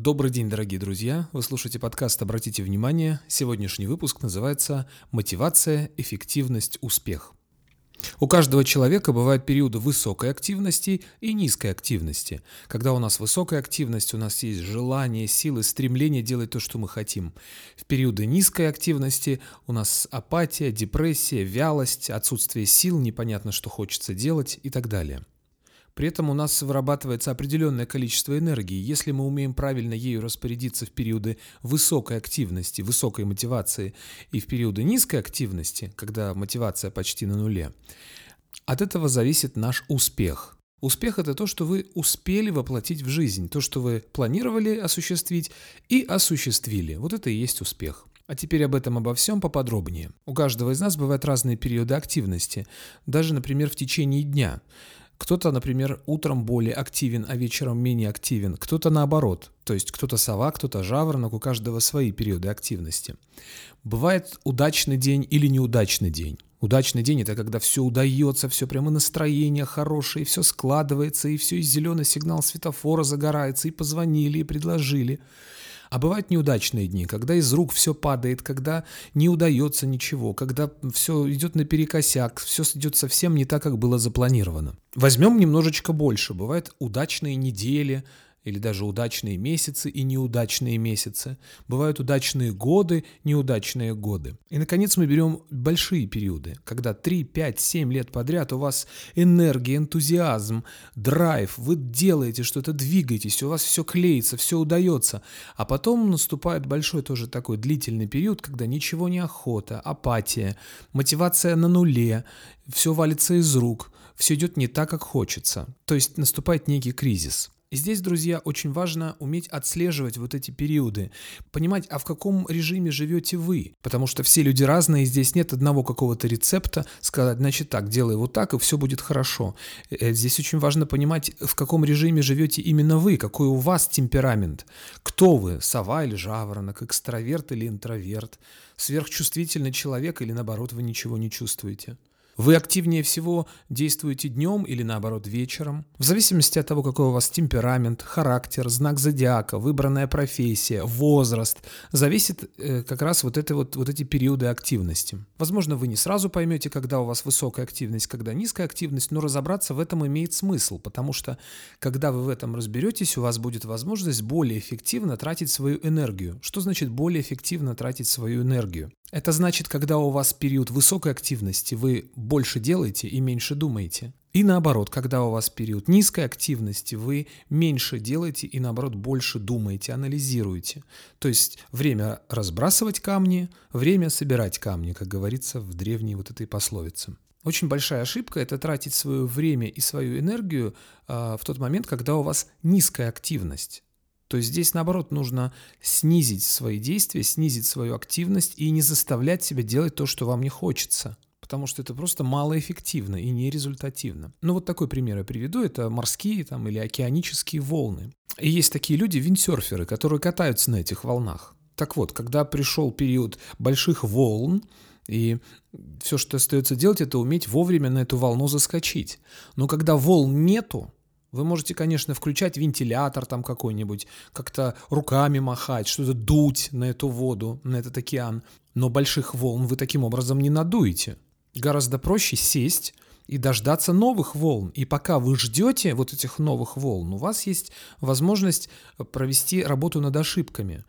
Добрый день, дорогие друзья! Вы слушаете подкаст «Обратите внимание». Сегодняшний выпуск называется «Мотивация, эффективность, успех». У каждого человека бывают периоды высокой активности и низкой активности. Когда у нас высокая активность, у нас есть желание, силы, стремление делать то, что мы хотим. В периоды низкой активности у нас апатия, депрессия, вялость, отсутствие сил, непонятно, что хочется делать и так далее. При этом у нас вырабатывается определенное количество энергии. Если мы умеем правильно ею распорядиться в периоды высокой активности, высокой мотивации и в периоды низкой активности, когда мотивация почти на нуле, от этого зависит наш успех. Успех – это то, что вы успели воплотить в жизнь, то, что вы планировали осуществить и осуществили. Вот это и есть успех. А теперь об этом обо всем поподробнее. У каждого из нас бывают разные периоды активности, даже, например, в течение дня. Кто-то, например, утром более активен, а вечером менее активен. Кто-то наоборот. То есть кто-то сова, кто-то жаворонок, у каждого свои периоды активности. Бывает удачный день или неудачный день. Удачный день – это когда все удается, все прямо настроение хорошее, все складывается, и все, и зеленый сигнал светофора загорается, и позвонили, и предложили. А бывают неудачные дни, когда из рук все падает, когда не удается ничего, когда все идет наперекосяк, все идет совсем не так, как было запланировано. Возьмем немножечко больше. Бывают удачные недели, или даже удачные месяцы и неудачные месяцы. Бывают удачные годы, неудачные годы. И, наконец, мы берем большие периоды, когда 3, 5, 7 лет подряд у вас энергия, энтузиазм, драйв, вы делаете что-то, двигаетесь, у вас все клеится, все удается. А потом наступает большой тоже такой длительный период, когда ничего не охота, апатия, мотивация на нуле, все валится из рук, все идет не так, как хочется. То есть наступает некий кризис. И здесь, друзья, очень важно уметь отслеживать вот эти периоды, понимать, а в каком режиме живете вы, потому что все люди разные, здесь нет одного какого-то рецепта, сказать, значит так, делай вот так, и все будет хорошо. Э, здесь очень важно понимать, в каком режиме живете именно вы, какой у вас темперамент, кто вы, сова или жаворонок, экстраверт или интроверт, сверхчувствительный человек или наоборот вы ничего не чувствуете. Вы активнее всего действуете днем или наоборот вечером. В зависимости от того, какой у вас темперамент, характер, знак зодиака, выбранная профессия, возраст, зависит э, как раз вот, это вот, вот эти периоды активности. Возможно, вы не сразу поймете, когда у вас высокая активность, когда низкая активность, но разобраться в этом имеет смысл, потому что когда вы в этом разберетесь, у вас будет возможность более эффективно тратить свою энергию. Что значит более эффективно тратить свою энергию? Это значит, когда у вас период высокой активности, вы больше делаете и меньше думаете. И наоборот, когда у вас период низкой активности, вы меньше делаете и наоборот больше думаете, анализируете. То есть время разбрасывать камни, время собирать камни, как говорится в древней вот этой пословице. Очень большая ошибка – это тратить свое время и свою энергию э, в тот момент, когда у вас низкая активность. То здесь, наоборот, нужно снизить свои действия, снизить свою активность и не заставлять себя делать то, что вам не хочется. Потому что это просто малоэффективно и нерезультативно. Ну вот такой пример я приведу. Это морские там, или океанические волны. И есть такие люди, виндсерферы, которые катаются на этих волнах. Так вот, когда пришел период больших волн, и все, что остается делать, это уметь вовремя на эту волну заскочить. Но когда волн нету, вы можете, конечно, включать вентилятор там какой-нибудь, как-то руками махать, что-то дуть на эту воду, на этот океан, но больших волн вы таким образом не надуете. Гораздо проще сесть и дождаться новых волн. И пока вы ждете вот этих новых волн, у вас есть возможность провести работу над ошибками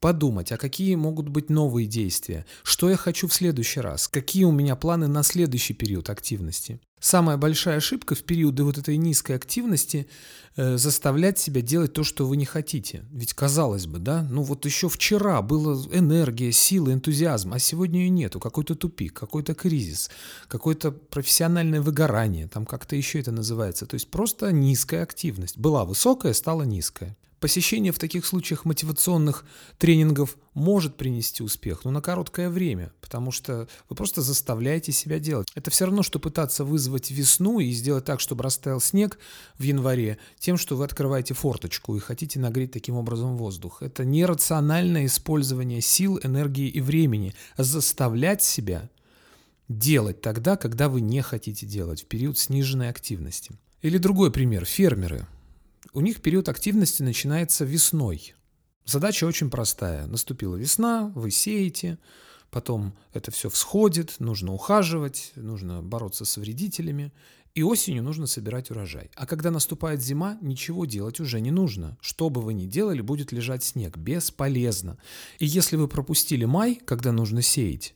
подумать, а какие могут быть новые действия, что я хочу в следующий раз, какие у меня планы на следующий период активности. Самая большая ошибка в периоды вот этой низкой активности э, заставлять себя делать то, что вы не хотите. Ведь казалось бы, да, ну вот еще вчера была энергия, сила, энтузиазм, а сегодня ее нету, какой-то тупик, какой-то кризис, какое-то профессиональное выгорание, там как-то еще это называется. То есть просто низкая активность. Была высокая, стала низкая. Посещение в таких случаях мотивационных тренингов может принести успех, но на короткое время, потому что вы просто заставляете себя делать. Это все равно, что пытаться вызвать весну и сделать так, чтобы растаял снег в январе, тем, что вы открываете форточку и хотите нагреть таким образом воздух. Это нерациональное использование сил, энергии и времени. Заставлять себя делать тогда, когда вы не хотите делать, в период сниженной активности. Или другой пример. Фермеры – у них период активности начинается весной. Задача очень простая. Наступила весна, вы сеете, потом это все всходит, нужно ухаживать, нужно бороться с вредителями, и осенью нужно собирать урожай. А когда наступает зима, ничего делать уже не нужно. Что бы вы ни делали, будет лежать снег. Бесполезно. И если вы пропустили май, когда нужно сеять,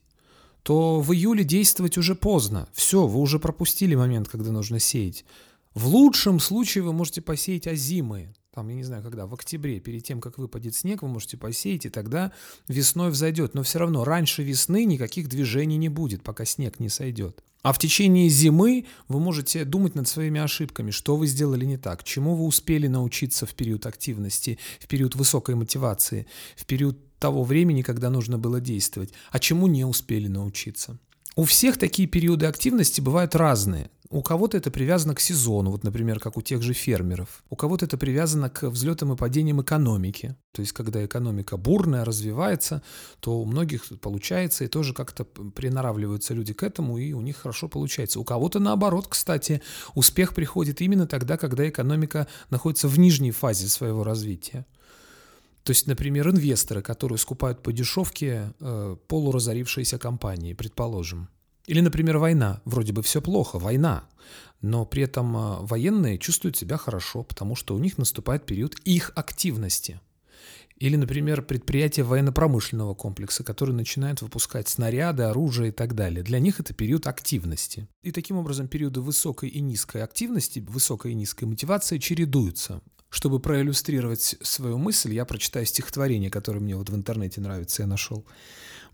то в июле действовать уже поздно. Все, вы уже пропустили момент, когда нужно сеять. В лучшем случае вы можете посеять озимые, там, я не знаю, когда, в октябре, перед тем, как выпадет снег, вы можете посеять, и тогда весной взойдет. Но все равно раньше весны никаких движений не будет, пока снег не сойдет. А в течение зимы вы можете думать над своими ошибками, что вы сделали не так, чему вы успели научиться в период активности, в период высокой мотивации, в период того времени, когда нужно было действовать, а чему не успели научиться. У всех такие периоды активности бывают разные. У кого-то это привязано к сезону, вот, например, как у тех же фермеров. У кого-то это привязано к взлетам и падениям экономики. То есть, когда экономика бурная, развивается, то у многих получается, и тоже как-то приноравливаются люди к этому, и у них хорошо получается. У кого-то наоборот, кстати, успех приходит именно тогда, когда экономика находится в нижней фазе своего развития. То есть, например, инвесторы, которые скупают по дешевке э, полуразорившиеся компании, предположим. Или, например, война. Вроде бы все плохо, война. Но при этом э, военные чувствуют себя хорошо, потому что у них наступает период их активности. Или, например, предприятия военно-промышленного комплекса, которые начинают выпускать снаряды, оружие и так далее. Для них это период активности. И таким образом периоды высокой и низкой активности, высокой и низкой мотивации чередуются. Чтобы проиллюстрировать свою мысль, я прочитаю стихотворение, которое мне вот в интернете нравится, я нашел.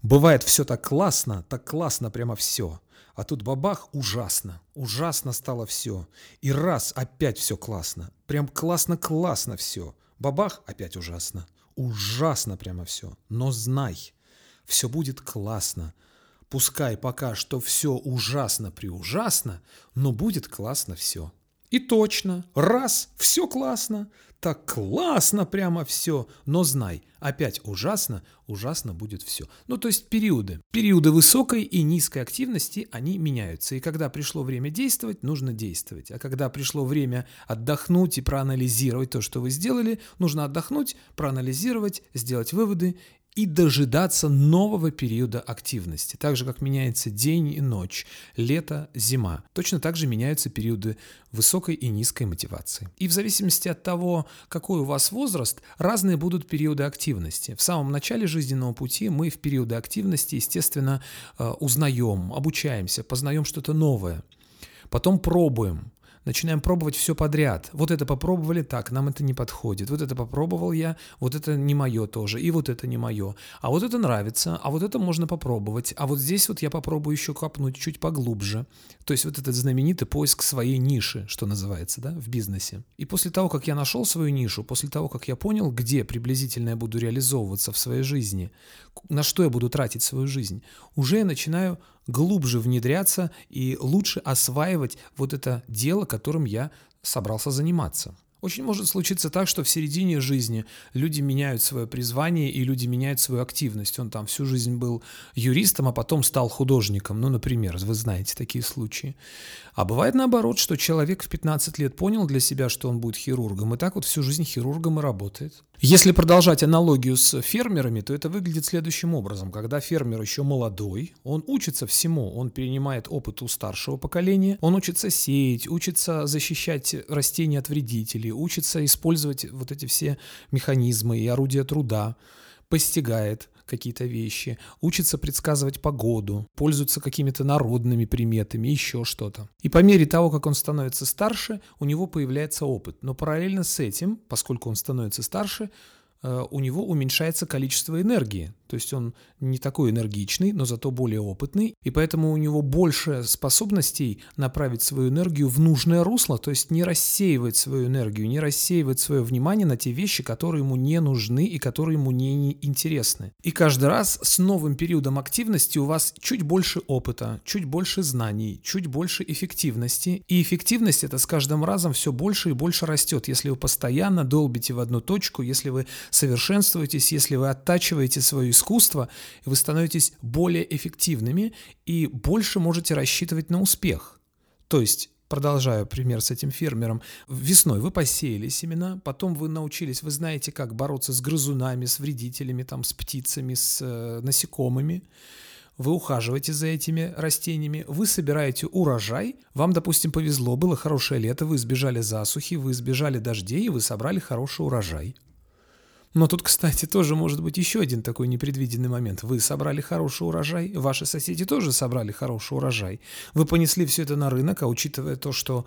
«Бывает все так классно, так классно прямо все, а тут бабах ужасно, ужасно стало все, и раз опять все классно, прям классно-классно все, бабах опять ужасно, ужасно прямо все, но знай, все будет классно, пускай пока что все ужасно приужасно, но будет классно все». И точно, раз, все классно, так классно прямо все, но знай, опять ужасно, ужасно будет все. Ну, то есть периоды. Периоды высокой и низкой активности, они меняются. И когда пришло время действовать, нужно действовать. А когда пришло время отдохнуть и проанализировать то, что вы сделали, нужно отдохнуть, проанализировать, сделать выводы и дожидаться нового периода активности. Так же, как меняется день и ночь, лето, зима. Точно так же меняются периоды высокой и низкой мотивации. И в зависимости от того, какой у вас возраст, разные будут периоды активности. В самом начале жизненного пути мы в периоды активности, естественно, э, узнаем, обучаемся, познаем что-то новое. Потом пробуем, начинаем пробовать все подряд. Вот это попробовали, так, нам это не подходит. Вот это попробовал я, вот это не мое тоже, и вот это не мое. А вот это нравится, а вот это можно попробовать. А вот здесь вот я попробую еще копнуть чуть поглубже. То есть вот этот знаменитый поиск своей ниши, что называется, да, в бизнесе. И после того, как я нашел свою нишу, после того, как я понял, где приблизительно я буду реализовываться в своей жизни, на что я буду тратить свою жизнь, уже я начинаю глубже внедряться и лучше осваивать вот это дело, которым я собрался заниматься. Очень может случиться так, что в середине жизни люди меняют свое призвание и люди меняют свою активность. Он там всю жизнь был юристом, а потом стал художником. Ну, например, вы знаете такие случаи. А бывает наоборот, что человек в 15 лет понял для себя, что он будет хирургом, и так вот всю жизнь хирургом и работает. Если продолжать аналогию с фермерами, то это выглядит следующим образом. Когда фермер еще молодой, он учится всему, он перенимает опыт у старшего поколения, он учится сеять, учится защищать растения от вредителей, учится использовать вот эти все механизмы и орудия труда, постигает какие-то вещи, учится предсказывать погоду, пользуется какими-то народными приметами, еще что-то. И по мере того, как он становится старше, у него появляется опыт. Но параллельно с этим, поскольку он становится старше, э, у него уменьшается количество энергии. То есть он не такой энергичный, но зато более опытный, и поэтому у него больше способностей направить свою энергию в нужное русло, то есть не рассеивать свою энергию, не рассеивать свое внимание на те вещи, которые ему не нужны и которые ему не интересны. И каждый раз с новым периодом активности у вас чуть больше опыта, чуть больше знаний, чуть больше эффективности. И эффективность это с каждым разом все больше и больше растет, если вы постоянно долбите в одну точку, если вы совершенствуетесь, если вы оттачиваете свою искусства, вы становитесь более эффективными и больше можете рассчитывать на успех. То есть Продолжаю пример с этим фермером. Весной вы посеяли семена, потом вы научились, вы знаете, как бороться с грызунами, с вредителями, там, с птицами, с э, насекомыми. Вы ухаживаете за этими растениями, вы собираете урожай, вам, допустим, повезло, было хорошее лето, вы избежали засухи, вы избежали дождей, и вы собрали хороший урожай. Но тут, кстати, тоже может быть еще один такой непредвиденный момент. Вы собрали хороший урожай, ваши соседи тоже собрали хороший урожай. Вы понесли все это на рынок, а учитывая то, что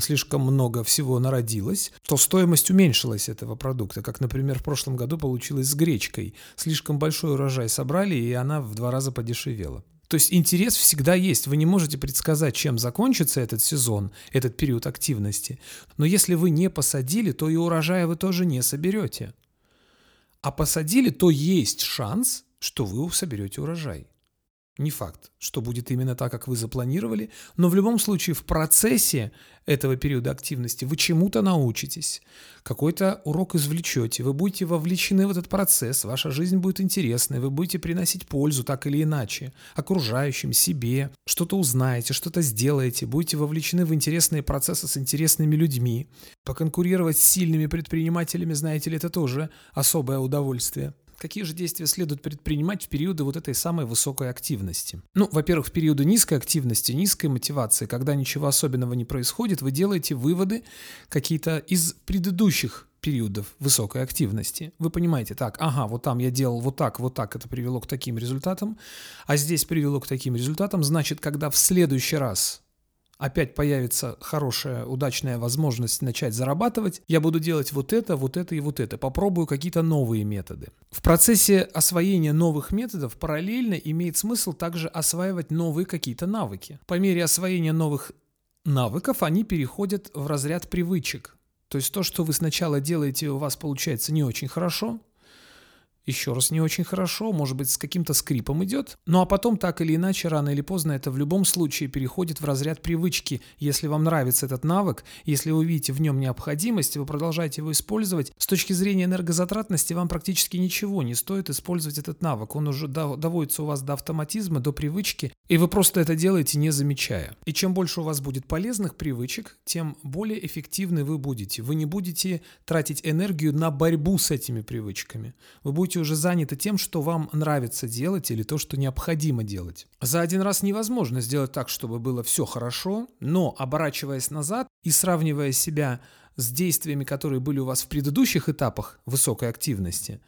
слишком много всего народилось, то стоимость уменьшилась этого продукта. Как, например, в прошлом году получилось с гречкой. Слишком большой урожай собрали, и она в два раза подешевела. То есть интерес всегда есть. Вы не можете предсказать, чем закончится этот сезон, этот период активности. Но если вы не посадили, то и урожая вы тоже не соберете а посадили, то есть шанс, что вы соберете урожай. Не факт, что будет именно так, как вы запланировали, но в любом случае в процессе этого периода активности вы чему-то научитесь, какой-то урок извлечете, вы будете вовлечены в этот процесс, ваша жизнь будет интересной, вы будете приносить пользу так или иначе окружающим, себе, что-то узнаете, что-то сделаете, будете вовлечены в интересные процессы с интересными людьми. Поконкурировать с сильными предпринимателями, знаете ли, это тоже особое удовольствие. Какие же действия следует предпринимать в периоды вот этой самой высокой активности? Ну, во-первых, в периоды низкой активности, низкой мотивации, когда ничего особенного не происходит, вы делаете выводы какие-то из предыдущих периодов высокой активности. Вы понимаете, так, ага, вот там я делал вот так, вот так, это привело к таким результатам, а здесь привело к таким результатам, значит, когда в следующий раз опять появится хорошая, удачная возможность начать зарабатывать, я буду делать вот это, вот это и вот это. Попробую какие-то новые методы. В процессе освоения новых методов параллельно имеет смысл также осваивать новые какие-то навыки. По мере освоения новых навыков они переходят в разряд привычек. То есть то, что вы сначала делаете, у вас получается не очень хорошо, еще раз не очень хорошо, может быть, с каким-то скрипом идет. Ну а потом, так или иначе, рано или поздно это в любом случае переходит в разряд привычки. Если вам нравится этот навык, если вы видите в нем необходимость, вы продолжаете его использовать, с точки зрения энергозатратности вам практически ничего не стоит использовать этот навык. Он уже доводится у вас до автоматизма, до привычки, и вы просто это делаете не замечая. И чем больше у вас будет полезных привычек, тем более эффективны вы будете. Вы не будете тратить энергию на борьбу с этими привычками. Вы будете уже заняты тем, что вам нравится делать или то, что необходимо делать. За один раз невозможно сделать так, чтобы было все хорошо, но оборачиваясь назад и сравнивая себя с действиями, которые были у вас в предыдущих этапах высокой активности,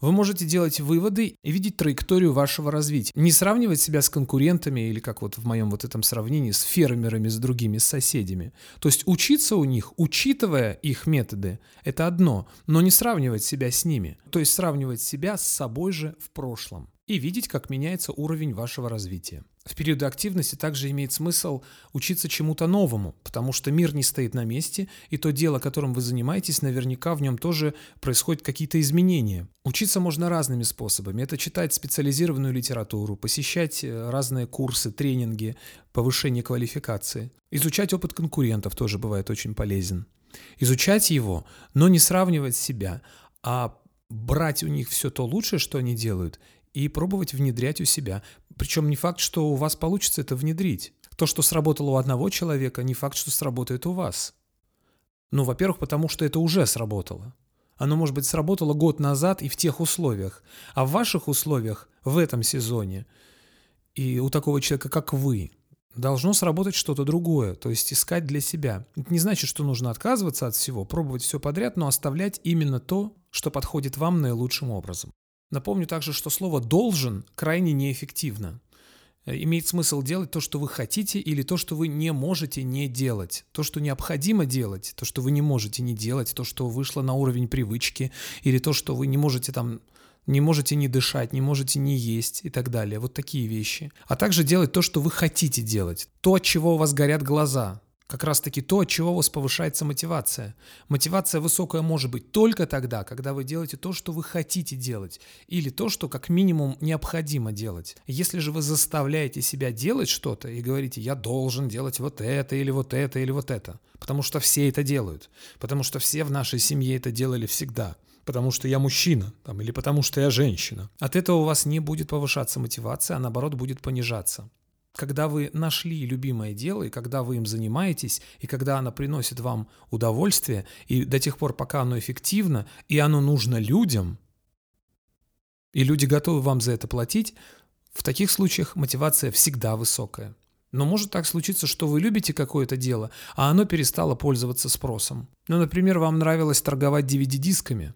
вы можете делать выводы и видеть траекторию вашего развития. Не сравнивать себя с конкурентами или, как вот в моем вот этом сравнении, с фермерами, с другими, с соседями. То есть учиться у них, учитывая их методы, это одно, но не сравнивать себя с ними. То есть сравнивать себя с собой же в прошлом и видеть, как меняется уровень вашего развития. В периоды активности также имеет смысл учиться чему-то новому, потому что мир не стоит на месте, и то дело, которым вы занимаетесь, наверняка в нем тоже происходят какие-то изменения. Учиться можно разными способами. Это читать специализированную литературу, посещать э, разные курсы, тренинги, повышение квалификации. Изучать опыт конкурентов тоже бывает очень полезен. Изучать его, но не сравнивать себя, а брать у них все то лучшее, что они делают, и пробовать внедрять у себя. Причем не факт, что у вас получится это внедрить. То, что сработало у одного человека, не факт, что сработает у вас. Ну, во-первых, потому что это уже сработало. Оно, может быть, сработало год назад и в тех условиях. А в ваших условиях в этом сезоне и у такого человека, как вы, должно сработать что-то другое, то есть искать для себя. Это не значит, что нужно отказываться от всего, пробовать все подряд, но оставлять именно то, что подходит вам наилучшим образом. Напомню также, что слово «должен» крайне неэффективно. Э, имеет смысл делать то, что вы хотите, или то, что вы не можете не делать. То, что необходимо делать, то, что вы не можете не делать, то, что вышло на уровень привычки, или то, что вы не можете там не можете не дышать, не можете не есть и так далее. Вот такие вещи. А также делать то, что вы хотите делать. То, от чего у вас горят глаза как раз-таки то, от чего у вас повышается мотивация. Мотивация высокая может быть только тогда, когда вы делаете то, что вы хотите делать, или то, что как минимум необходимо делать. Если же вы заставляете себя делать что-то и говорите, я должен делать вот это, или вот это, или вот это, потому что все это делают, потому что все в нашей семье это делали всегда, потому что я мужчина, там, или потому что я женщина. От этого у вас не будет повышаться мотивация, а наоборот будет понижаться. Когда вы нашли любимое дело, и когда вы им занимаетесь, и когда оно приносит вам удовольствие, и до тех пор, пока оно эффективно, и оно нужно людям, и люди готовы вам за это платить, в таких случаях мотивация всегда высокая. Но может так случиться, что вы любите какое-то дело, а оно перестало пользоваться спросом. Ну, например, вам нравилось торговать DVD-дисками,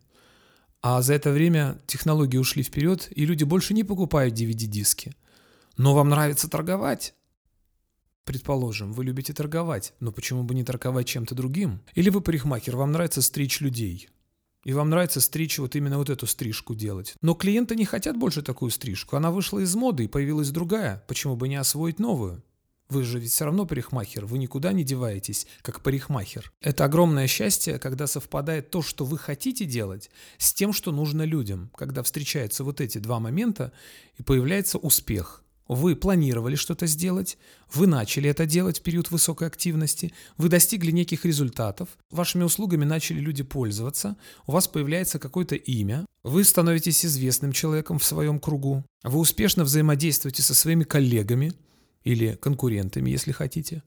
а за это время технологии ушли вперед, и люди больше не покупают DVD-диски. Но вам нравится торговать. Предположим, вы любите торговать, но почему бы не торговать чем-то другим? Или вы парикмахер, вам нравится стричь людей. И вам нравится стричь вот именно вот эту стрижку делать. Но клиенты не хотят больше такую стрижку. Она вышла из моды и появилась другая. Почему бы не освоить новую? Вы же ведь все равно парикмахер, вы никуда не деваетесь, как парикмахер. Это огромное счастье, когда совпадает то, что вы хотите делать, с тем, что нужно людям. Когда встречаются вот эти два момента, и появляется успех. Вы планировали что-то сделать, вы начали это делать в период высокой активности, вы достигли неких результатов, вашими услугами начали люди пользоваться, у вас появляется какое-то имя, вы становитесь известным человеком в своем кругу, вы успешно взаимодействуете со своими коллегами или конкурентами, если хотите.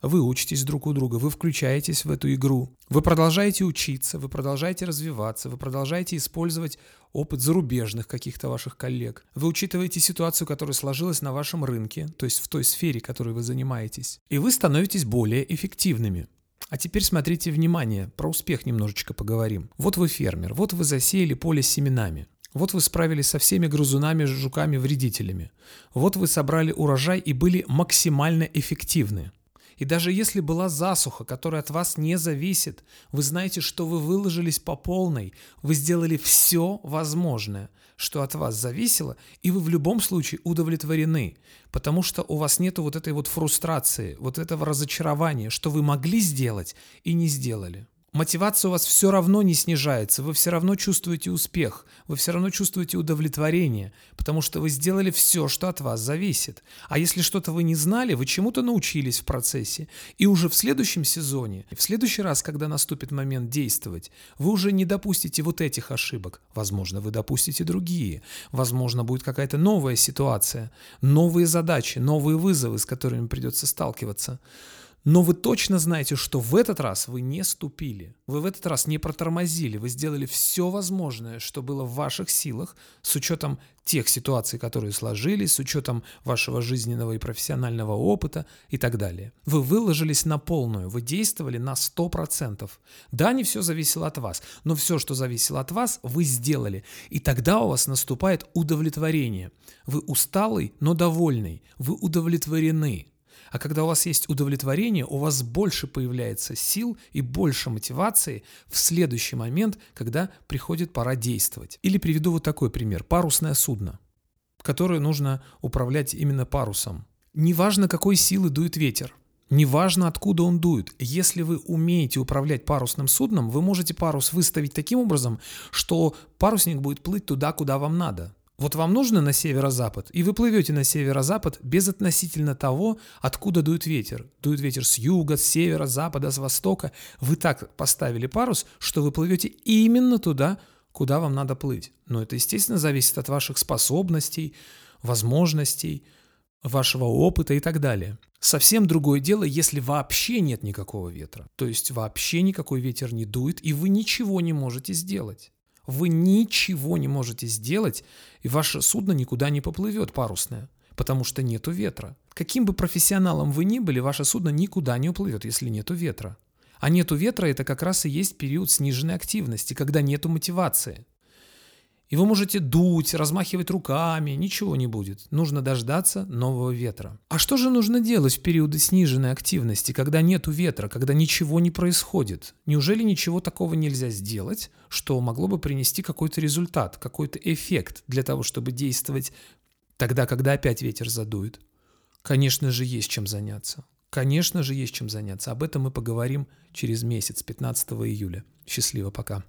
Вы учитесь друг у друга, вы включаетесь в эту игру, вы продолжаете учиться, вы продолжаете развиваться, вы продолжаете использовать опыт зарубежных каких-то ваших коллег. Вы учитываете ситуацию, которая сложилась на вашем рынке, то есть в той сфере, которой вы занимаетесь. И вы становитесь более эффективными. А теперь смотрите внимание, про успех немножечко поговорим. Вот вы фермер, вот вы засеяли поле с семенами. Вот вы справились со всеми грызунами, жуками, вредителями. Вот вы собрали урожай и были максимально эффективны. И даже если была засуха, которая от вас не зависит, вы знаете, что вы выложились по полной, вы сделали все возможное, что от вас зависело, и вы в любом случае удовлетворены, потому что у вас нет вот этой вот фрустрации, вот этого разочарования, что вы могли сделать и не сделали. Мотивация у вас все равно не снижается, вы все равно чувствуете успех, вы все равно чувствуете удовлетворение, потому что вы сделали все, что от вас зависит. А если что-то вы не знали, вы чему-то научились в процессе. И уже в следующем сезоне, в следующий раз, когда наступит момент действовать, вы уже не допустите вот этих ошибок. Возможно, вы допустите другие. Возможно, будет какая-то новая ситуация, новые задачи, новые вызовы, с которыми придется сталкиваться. Но вы точно знаете, что в этот раз вы не ступили, вы в этот раз не протормозили, вы сделали все возможное, что было в ваших силах, с учетом тех ситуаций, которые сложились, с учетом вашего жизненного и профессионального опыта и так далее. Вы выложились на полную, вы действовали на 100%. Да, не все зависело от вас, но все, что зависело от вас, вы сделали. И тогда у вас наступает удовлетворение. Вы усталый, но довольный, вы удовлетворены. А когда у вас есть удовлетворение, у вас больше появляется сил и больше мотивации в следующий момент, когда приходит пора действовать. Или приведу вот такой пример. Парусное судно, которое нужно управлять именно парусом. Неважно, какой силы дует ветер, Неважно, откуда он дует. Если вы умеете управлять парусным судном, вы можете парус выставить таким образом, что парусник будет плыть туда, куда вам надо. Вот вам нужно на северо-запад, и вы плывете на северо-запад без относительно того, откуда дует ветер. Дует ветер с юга, с севера, с запада, с востока. Вы так поставили парус, что вы плывете именно туда, куда вам надо плыть. Но это, естественно, зависит от ваших способностей, возможностей, вашего опыта и так далее. Совсем другое дело, если вообще нет никакого ветра. То есть вообще никакой ветер не дует, и вы ничего не можете сделать вы ничего не можете сделать, и ваше судно никуда не поплывет парусное, потому что нету ветра. Каким бы профессионалом вы ни были, ваше судно никуда не уплывет, если нету ветра. А нету ветра – это как раз и есть период сниженной активности, когда нету мотивации. И вы можете дуть, размахивать руками, ничего не будет. Нужно дождаться нового ветра. А что же нужно делать в периоды сниженной активности, когда нету ветра, когда ничего не происходит? Неужели ничего такого нельзя сделать, что могло бы принести какой-то результат, какой-то эффект для того, чтобы действовать тогда, когда опять ветер задует? Конечно же, есть чем заняться. Конечно же, есть чем заняться. Об этом мы поговорим через месяц, 15 июля. Счастливо, пока.